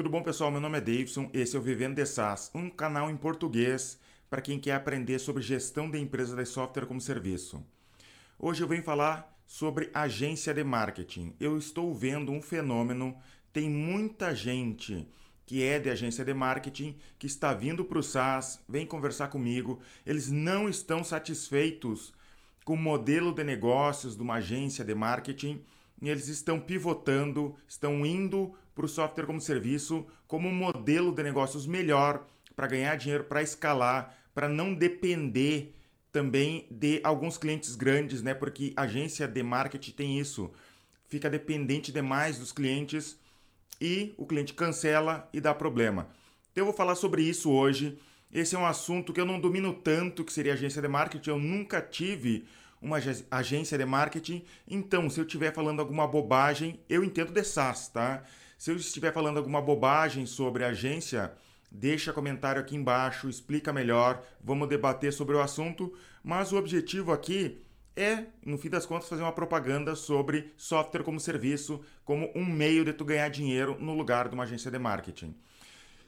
Tudo bom, pessoal? Meu nome é Davidson, esse é o Vivendo de SaaS, um canal em português para quem quer aprender sobre gestão de empresas de software como serviço. Hoje eu venho falar sobre agência de marketing. Eu estou vendo um fenômeno, tem muita gente que é de agência de marketing que está vindo para o SaaS, vem conversar comigo, eles não estão satisfeitos com o modelo de negócios de uma agência de marketing eles estão pivotando, estão indo para o software como serviço como um modelo de negócios melhor para ganhar dinheiro, para escalar, para não depender também de alguns clientes grandes, né? Porque agência de marketing tem isso, fica dependente demais dos clientes e o cliente cancela e dá problema. Então eu vou falar sobre isso hoje. Esse é um assunto que eu não domino tanto, que seria agência de marketing. Eu nunca tive uma agência de marketing. Então, se eu estiver falando alguma bobagem, eu entendo de SaaS, tá? Se eu estiver falando alguma bobagem sobre agência, deixa comentário aqui embaixo, explica melhor, vamos debater sobre o assunto, mas o objetivo aqui é, no fim das contas, fazer uma propaganda sobre software como serviço, como um meio de tu ganhar dinheiro no lugar de uma agência de marketing.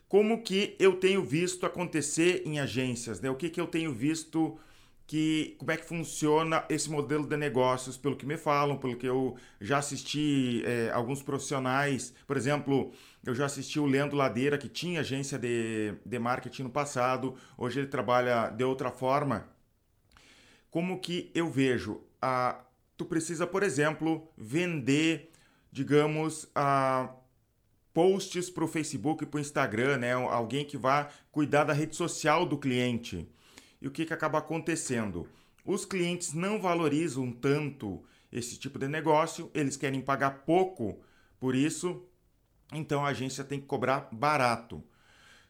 Como que eu tenho visto acontecer em agências, né? O que, que eu tenho visto que como é que funciona esse modelo de negócios, pelo que me falam, pelo que eu já assisti é, alguns profissionais, por exemplo, eu já assisti o Leandro Ladeira, que tinha agência de, de marketing no passado, hoje ele trabalha de outra forma. Como que eu vejo? Ah, tu precisa, por exemplo, vender, digamos, ah, posts para o Facebook e para o Instagram, né? alguém que vá cuidar da rede social do cliente. E o que, que acaba acontecendo? Os clientes não valorizam tanto esse tipo de negócio, eles querem pagar pouco por isso, então a agência tem que cobrar barato.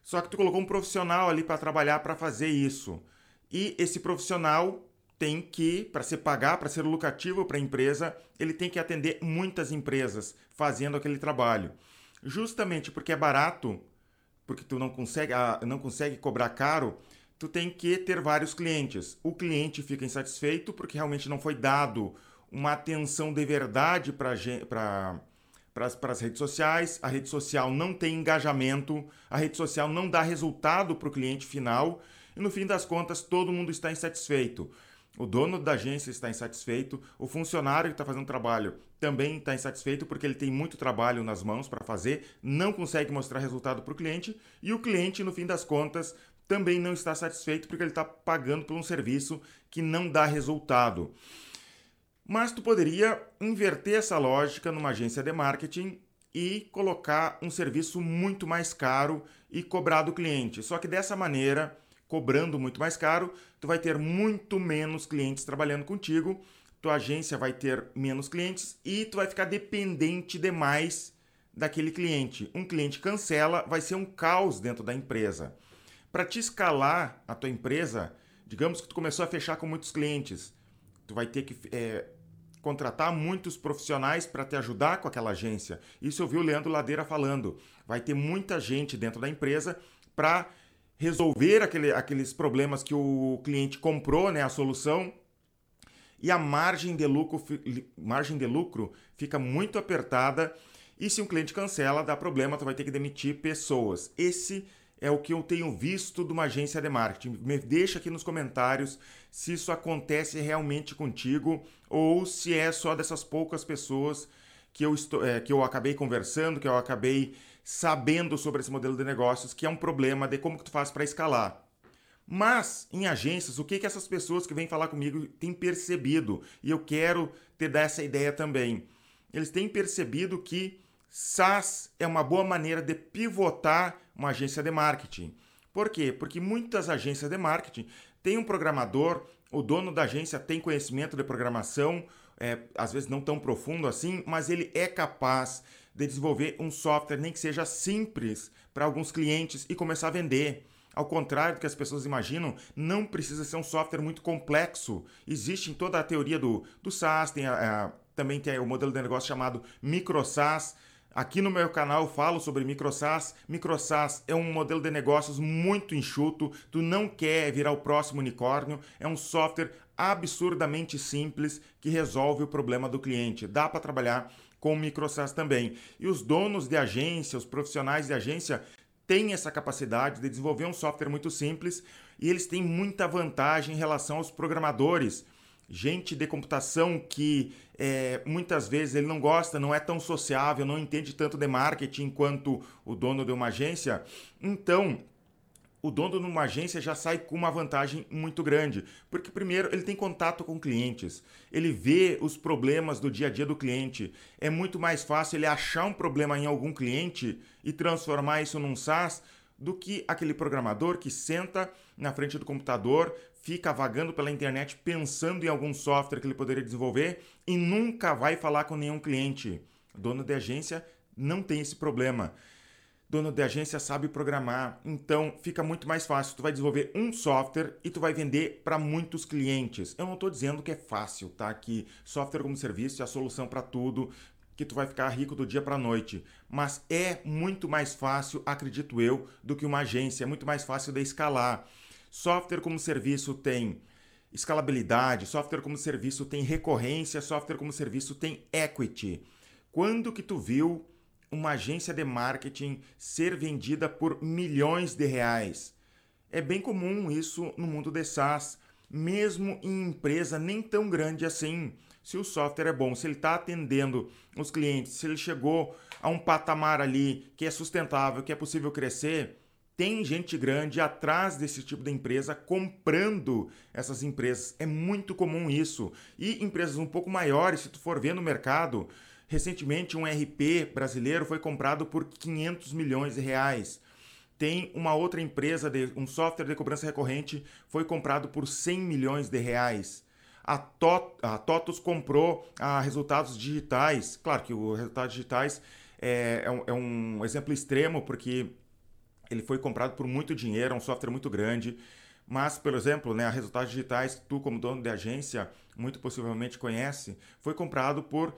Só que tu colocou um profissional ali para trabalhar para fazer isso. E esse profissional tem que, para se pagar, para ser lucrativo para a empresa, ele tem que atender muitas empresas fazendo aquele trabalho. Justamente porque é barato, porque tu não consegue, ah, não consegue cobrar caro, tu tem que ter vários clientes. O cliente fica insatisfeito porque realmente não foi dado uma atenção de verdade para as redes sociais, a rede social não tem engajamento, a rede social não dá resultado para o cliente final. E no fim das contas todo mundo está insatisfeito. O dono da agência está insatisfeito, o funcionário que está fazendo trabalho também está insatisfeito porque ele tem muito trabalho nas mãos para fazer, não consegue mostrar resultado para o cliente. E o cliente, no fim das contas, também não está satisfeito porque ele está pagando por um serviço que não dá resultado. Mas tu poderia inverter essa lógica numa agência de marketing e colocar um serviço muito mais caro e cobrar do cliente. Só que dessa maneira, cobrando muito mais caro, tu vai ter muito menos clientes trabalhando contigo, tua agência vai ter menos clientes e tu vai ficar dependente demais daquele cliente. Um cliente cancela, vai ser um caos dentro da empresa. Para te escalar a tua empresa, digamos que tu começou a fechar com muitos clientes, tu vai ter que é, contratar muitos profissionais para te ajudar com aquela agência. Isso eu vi o Leandro Ladeira falando. Vai ter muita gente dentro da empresa para resolver aquele, aqueles problemas que o cliente comprou, né, a solução, e a margem de lucro, margem de lucro fica muito apertada. E se um cliente cancela, dá problema, tu vai ter que demitir pessoas. Esse é o que eu tenho visto de uma agência de marketing. Me deixa aqui nos comentários se isso acontece realmente contigo ou se é só dessas poucas pessoas que eu, estou, é, que eu acabei conversando, que eu acabei sabendo sobre esse modelo de negócios, que é um problema de como que tu faz para escalar. Mas em agências, o que, que essas pessoas que vêm falar comigo têm percebido? E eu quero te dar essa ideia também. Eles têm percebido que SaaS é uma boa maneira de pivotar uma agência de marketing. Por quê? Porque muitas agências de marketing têm um programador, o dono da agência tem conhecimento de programação, é, às vezes não tão profundo assim, mas ele é capaz de desenvolver um software, nem que seja simples, para alguns clientes e começar a vender. Ao contrário do que as pessoas imaginam, não precisa ser um software muito complexo. Existe em toda a teoria do, do SaaS, tem a, a, também tem o modelo de negócio chamado MicroSaaS, Aqui no meu canal eu falo sobre MicroSaaS. MicroSaaS é um modelo de negócios muito enxuto. Tu não quer virar o próximo unicórnio. É um software absurdamente simples que resolve o problema do cliente. Dá para trabalhar com micro SaaS também. E os donos de agência, os profissionais de agência, têm essa capacidade de desenvolver um software muito simples e eles têm muita vantagem em relação aos programadores. Gente de computação que é, muitas vezes ele não gosta, não é tão sociável, não entende tanto de marketing quanto o dono de uma agência. Então, o dono de uma agência já sai com uma vantagem muito grande, porque primeiro ele tem contato com clientes, ele vê os problemas do dia a dia do cliente. É muito mais fácil ele achar um problema em algum cliente e transformar isso num SaaS do que aquele programador que senta na frente do computador, fica vagando pela internet pensando em algum software que ele poderia desenvolver e nunca vai falar com nenhum cliente. Dono de agência não tem esse problema dono de agência sabe programar, então fica muito mais fácil. Tu vai desenvolver um software e tu vai vender para muitos clientes. Eu não estou dizendo que é fácil, tá? Que software como serviço é a solução para tudo, que tu vai ficar rico do dia para a noite, mas é muito mais fácil, acredito eu, do que uma agência, é muito mais fácil de escalar. Software como serviço tem escalabilidade, software como serviço tem recorrência, software como serviço tem equity. Quando que tu viu uma agência de marketing ser vendida por milhões de reais. É bem comum isso no mundo de SaaS, mesmo em empresa nem tão grande assim. Se o software é bom, se ele está atendendo os clientes, se ele chegou a um patamar ali que é sustentável, que é possível crescer, tem gente grande atrás desse tipo de empresa comprando essas empresas. É muito comum isso. E empresas um pouco maiores, se tu for ver no mercado, Recentemente, um RP brasileiro foi comprado por 500 milhões de reais. Tem uma outra empresa, de, um software de cobrança recorrente, foi comprado por 100 milhões de reais. A, Tot, a TOTUS comprou a Resultados Digitais. Claro que o Resultados Digitais é, é, um, é um exemplo extremo, porque ele foi comprado por muito dinheiro, é um software muito grande. Mas, por exemplo, né, a Resultados Digitais, tu como dono de agência, muito possivelmente conhece, foi comprado por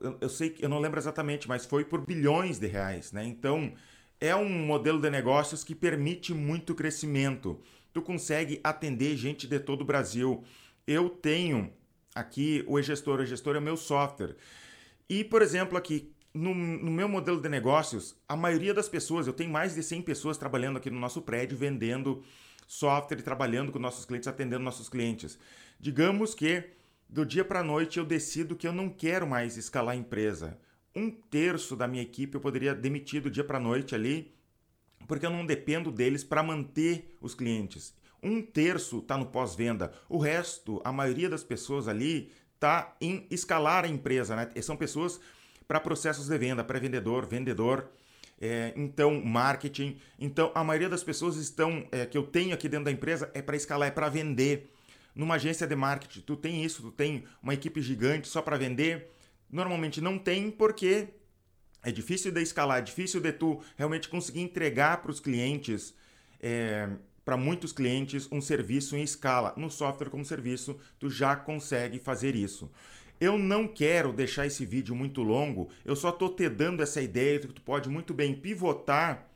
eu, eu sei que eu não lembro exatamente, mas foi por bilhões de reais, né? Então é um modelo de negócios que permite muito crescimento. Tu consegue atender gente de todo o Brasil. Eu tenho aqui o e-gestor, o e-gestor é o meu software. E, por exemplo, aqui no, no, meu modelo de negócios, a maioria das pessoas, eu tenho mais de 100 pessoas trabalhando aqui no nosso prédio, vendendo software e trabalhando com nossos clientes, atendendo nossos clientes. Digamos que do dia para a noite eu decido que eu não quero mais escalar a empresa. Um terço da minha equipe eu poderia demitir do dia para a noite ali, porque eu não dependo deles para manter os clientes. Um terço está no pós-venda, o resto, a maioria das pessoas ali, está em escalar a empresa. Né? são pessoas para processos de venda, pré-vendedor, vendedor, é, então marketing. Então a maioria das pessoas estão é, que eu tenho aqui dentro da empresa é para escalar, é para vender. Numa agência de marketing, tu tem isso, tu tem uma equipe gigante só para vender? Normalmente não tem, porque é difícil de escalar, é difícil de tu realmente conseguir entregar para os clientes, é, para muitos clientes, um serviço em escala. No software como serviço, tu já consegue fazer isso. Eu não quero deixar esse vídeo muito longo, eu só estou te dando essa ideia de que tu pode muito bem pivotar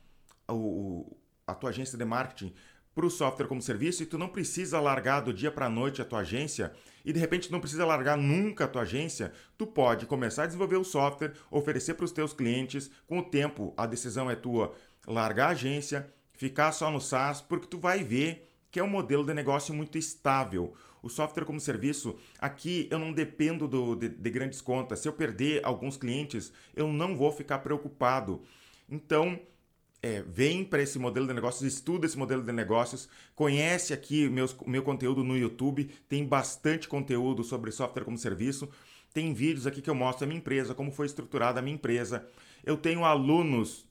o, a tua agência de marketing para o software como serviço e tu não precisa largar do dia para a noite a tua agência e de repente não precisa largar nunca a tua agência, tu pode começar a desenvolver o software, oferecer para os teus clientes, com o tempo a decisão é tua, largar a agência, ficar só no SaaS, porque tu vai ver que é um modelo de negócio muito estável. O software como serviço, aqui eu não dependo do, de, de grandes contas. Se eu perder alguns clientes, eu não vou ficar preocupado. Então, é, vem para esse modelo de negócios, estuda esse modelo de negócios, conhece aqui meus, meu conteúdo no YouTube, tem bastante conteúdo sobre software como serviço, tem vídeos aqui que eu mostro a minha empresa, como foi estruturada a minha empresa. Eu tenho alunos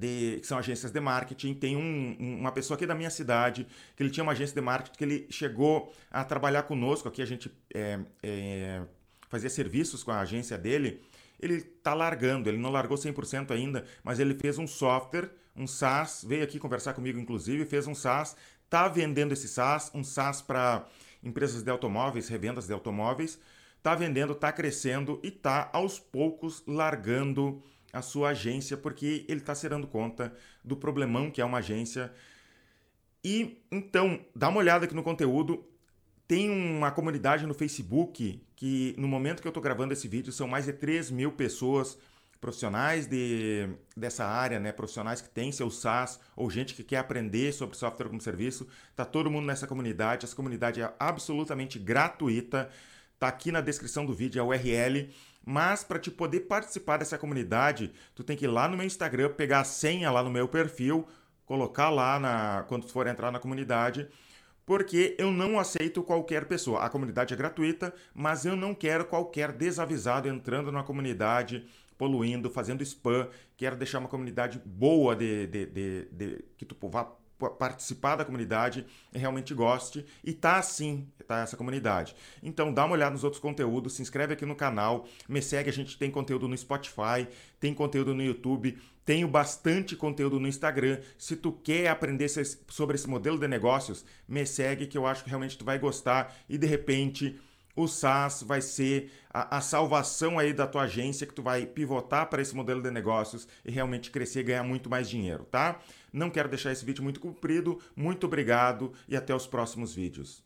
de, que são agências de marketing, tem um, uma pessoa aqui da minha cidade que ele tinha uma agência de marketing que ele chegou a trabalhar conosco, aqui a gente é, é, fazia serviços com a agência dele, ele está largando, ele não largou 100% ainda, mas ele fez um software, um SaaS, veio aqui conversar comigo inclusive, fez um SaaS, está vendendo esse SaaS, um SaaS para empresas de automóveis, revendas de automóveis, está vendendo, está crescendo e está aos poucos largando a sua agência porque ele está se dando conta do problemão que é uma agência. E então, dá uma olhada aqui no conteúdo, tem uma comunidade no Facebook que, no momento que eu estou gravando esse vídeo, são mais de 3 mil pessoas profissionais de, dessa área, né, profissionais que têm seu SaaS ou gente que quer aprender sobre software como serviço, tá todo mundo nessa comunidade. Essa comunidade é absolutamente gratuita. Tá aqui na descrição do vídeo a URL. Mas para te poder participar dessa comunidade, tu tem que ir lá no meu Instagram, pegar a senha lá no meu perfil, colocar lá na quando tu for entrar na comunidade porque eu não aceito qualquer pessoa. A comunidade é gratuita, mas eu não quero qualquer desavisado entrando na comunidade, poluindo, fazendo spam. Quero deixar uma comunidade boa de, de, de, de que tu vá participar da comunidade realmente goste. E tá assim, tá essa comunidade. Então dá uma olhada nos outros conteúdos, se inscreve aqui no canal, me segue, a gente tem conteúdo no Spotify, tem conteúdo no YouTube, tenho bastante conteúdo no Instagram. Se tu quer aprender sobre esse modelo de negócios, me segue que eu acho que realmente tu vai gostar e de repente o SaaS vai ser a, a, salvação aí da tua agência que tu vai pivotar para esse modelo de negócios e realmente crescer e ganhar muito mais dinheiro, tá? Não quero deixar esse vídeo muito comprido. Muito obrigado e até os próximos vídeos.